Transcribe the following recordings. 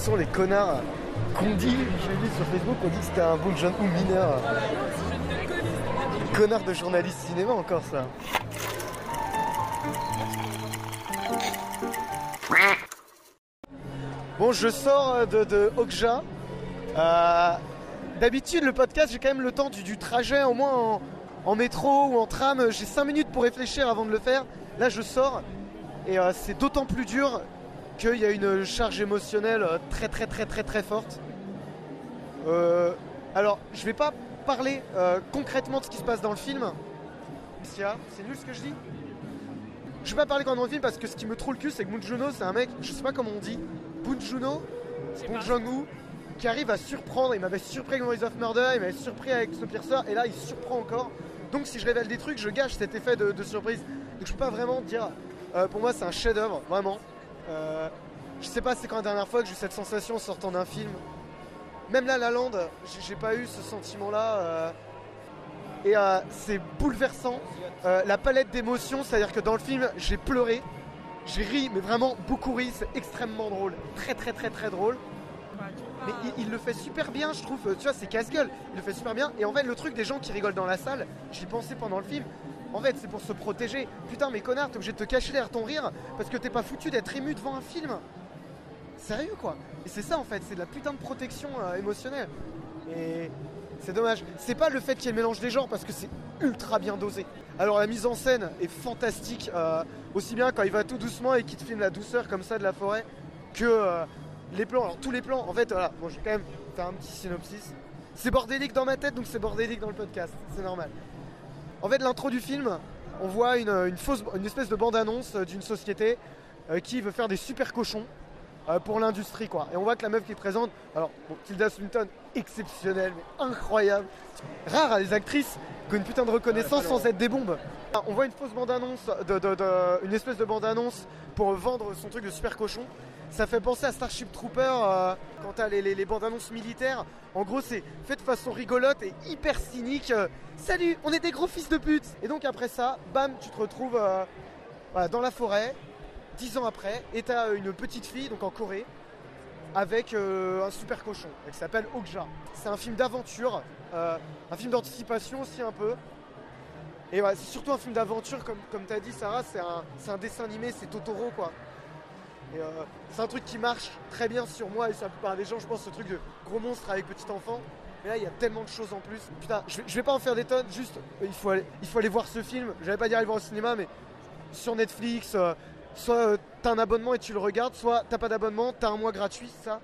sont les connards qu'on dit, j'ai vu sur Facebook, on dit que c'était un bon jeune ou mineur. Connard de journaliste cinéma encore ça. Bon, je sors de, de Okja. Euh, D'habitude, le podcast, j'ai quand même le temps du, trajet, au moins en, en métro ou en tram. J'ai 5 minutes pour réfléchir avant de le faire. Là, je sors et euh, c'est d'autant plus dur qu'il y a une charge émotionnelle euh, très très très très très forte. Euh, alors, je vais pas parler euh, concrètement de ce qui se passe dans le film. C'est nul ce que je dis Je vais pas parler quand dans le film parce que ce qui me trouve le cul, c'est que Moon Juno, c'est un mec, je sais pas comment on dit, Moon Juno, Bong Joon-ho, qui arrive à surprendre. Il m'avait surpris avec Memories of Murder, il m'avait surpris avec Snowpiercer, et là il surprend encore. Donc si je révèle des trucs, je gâche cet effet de, de surprise. Donc je peux pas vraiment dire. euh, pour moi, c'est un chef-d'œuvre, vraiment. Euh, je sais pas, c'est quand la dernière fois que j'ai eu cette sensation en sortant d'un film. Même là, La Land, j'ai- pas eu ce sentiment-là. euh, et euh, c'est bouleversant. La palette d'émotions, c'est-à-dire que dans le film, j'ai pleuré, j'ai ri, mais vraiment beaucoup ri. C'est extrêmement drôle, très très très très drôle. Mais il, le fait super bien, je trouve. Euh, Tu vois, c'est casse-gueule. Il le fait super bien. Et en fait, le truc des gens qui rigolent dans la salle, j'y pensais pendant le film. En fait, c'est pour se protéger. Putain, mais connard, t'es obligé de te cacher derrière ton rire parce que t'es pas foutu d'être ému devant un film. Sérieux, quoi. Et c'est ça, en fait. C'est de la putain de protection euh, émotionnelle. Et c'est dommage. C'est pas le fait qu'il y ait le mélange des genres parce que c'est ultra bien dosé. Alors, la mise en scène est fantastique. euh, aussi bien quand il va tout doucement et qu'il te filme la douceur comme ça de la forêt que. Les plans, alors tous les plans, en fait, voilà, bon, je quand même un petit synopsis. C'est bordélique dans ma tête, donc c'est bordélique dans le podcast, c'est normal. En fait, l'intro du film, on voit une, espèce de bande-annonce euh, d'une société euh, qui veut faire des super cochons euh, pour l'industrie, quoi. Et on voit que la meuf qui est présente, alors, Tilda Swinton, exceptionnelle, mais incroyable. Rare à les actrices qui ont une putain de reconnaissance sans être des bombes. Ah, On voit une fausse bande-annonce, de, de- de- une espèce de bande-annonce pour vendre son truc de super cochon. Ça fait penser à Starship Trooper euh, quand t'as les, bandes annonces militaires. En gros, c'est fait de façon rigolote et hyper cynique. euh, Salut, on est des gros fils de pute. Et donc après ça, bam, tu te retrouves euh, dans la forêt, dix ans après, et t'as une petite fille, donc en Corée, avec euh, un super cochon, qui s'appelle Okja. C'est un film d'aventure, euh, un film d'anticipation aussi un peu. Et voilà, c'est surtout un film d'aventure, comme, t'as dit Sarah, c'est un dessin animé, c'est Totoro quoi. Et euh, c'est un truc qui marche très bien sur moi et sur la plupart des gens, je pense, ce truc de gros monstre avec petit enfant. Mais là, il y a tellement de choses en plus. Putain, je vais, je vais pas en faire des tonnes, juste, euh, il faut aller, il faut aller voir ce film. J'allais pas dire aller le voir au cinéma, mais sur Netflix, euh, soit euh, t'as un abonnement et tu le regardes, soit t'as pas d'abonnement, t'as un mois gratuit, ça.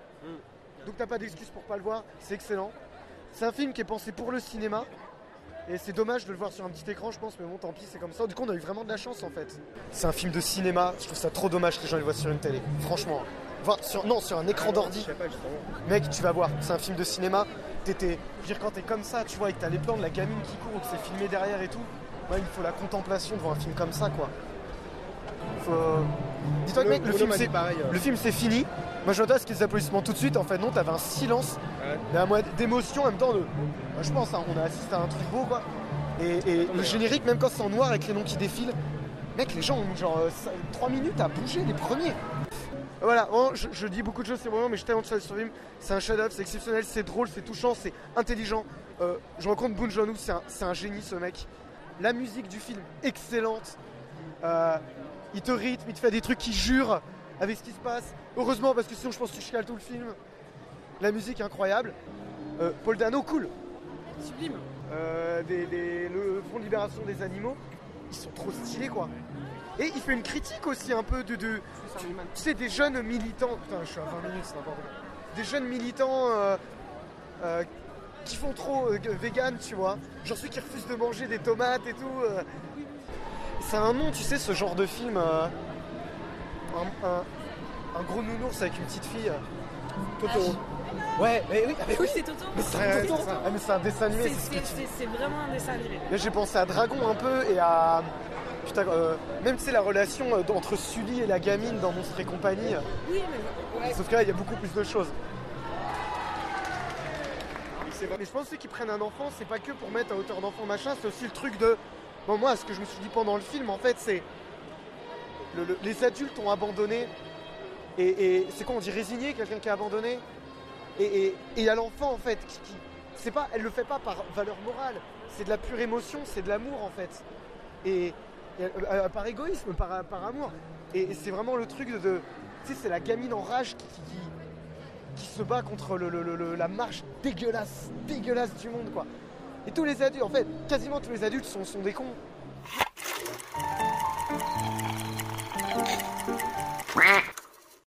Donc t'as pas d'excuse pour pas le voir, c'est excellent. C'est un film qui est pensé pour le cinéma. Et c'est dommage de le voir sur un petit écran, je pense, mais bon, tant pis, c'est comme ça. Du coup, on a eu vraiment de la chance en fait. C'est un film de cinéma, je trouve ça trop dommage que les gens le voient sur une télé. Franchement. Sur, non, sur un écran d'ordi. Mec, tu vas voir, c'est un film de cinéma. T'étais, je veux dire, quand t'es comme ça, tu vois, et que t'as les plans de la gamine qui court, ou que c'est filmé derrière et tout, ouais, il faut la contemplation devant un film comme ça, quoi. Faut... Dis-toi que, mec, le film, c'est, pareil, euh. le film c'est fini. Moi, je à ce qu'il y ait des applaudissements tout de suite. En fait, non, t'avais un silence, Ouais. d'émotion en même temps. De... Je pense, hein, on a assisté à un truc beau, quoi. Et, et le générique, même quand c'est en noir avec les noms qui défilent, mec, les gens ont genre 3 minutes à bouger les premiers. Voilà, bon, je, je dis beaucoup de choses, c'est bon, mais je tellement de choses sur le film. C'est un chef-d'œuvre, c'est exceptionnel, c'est drôle, c'est touchant, c'est intelligent. Euh, je rencontre Boon Joon-ho, c'est un, c'est un génie ce mec. La musique du film, excellente. Euh, il te rythme, il te fait des trucs qui jurent avec ce qui se passe. Heureusement, parce que sinon je pense que tu chiales tout le film. La musique incroyable. Euh, Paul Dano, cool. Sublime. Euh, des- des- le Front de Libération des Animaux, ils sont trop stylés quoi. Et il fait une critique aussi un peu de, de tu, tu sais, des jeunes militants. Putain, je suis à 20 minutes, c'est n'importe quoi. Des jeunes militants euh, qui font trop vegan, tu vois. Genre ceux qui refusent de manger des tomates et tout. C'est un nom, tu sais, ce genre de film. euh, un, un- un gros nounours avec une petite fille. euh. Totoro. Ouais, mais oui, ah, mais oui. C'est Toto. Mais c'est un, Toto. c'est un- ah, mais c'est un dessin animé, C'est- c'est ce que C'est tu c'est- c'est vraiment un dessin animé. Là j'ai pensé à Dragon un peu et à. Putain, euh, même tu sais la relation euh, entre Sully et la gamine dans Monstre et compagnie. Oui, mais ouais. Sauf que là il y a beaucoup plus de choses. Mais je pense aussi qu'ils prennent un enfant, c'est pas que pour mettre à hauteur d'enfant machin, c'est aussi le truc de. Bon, moi ce que je me suis dit pendant le film en fait c'est. le- le- les adultes ont abandonné Et, c'est quoi On dit résigné, quelqu'un qui a abandonné. Et il y a l'enfant en fait qui, qui- c'est pas, elle le fait pas par valeur morale. C'est de la pure émotion, c'est de l'amour en fait. Et, euh, euh, par égoïsme, par, amour. Et, c'est vraiment le truc de, tu sais, c'est la gamine en rage qui, qui, se bat contre le- la marche dégueulasse, dégueulasse du monde quoi. Et tous les adultes, en fait, quasiment tous les adultes sont, des cons.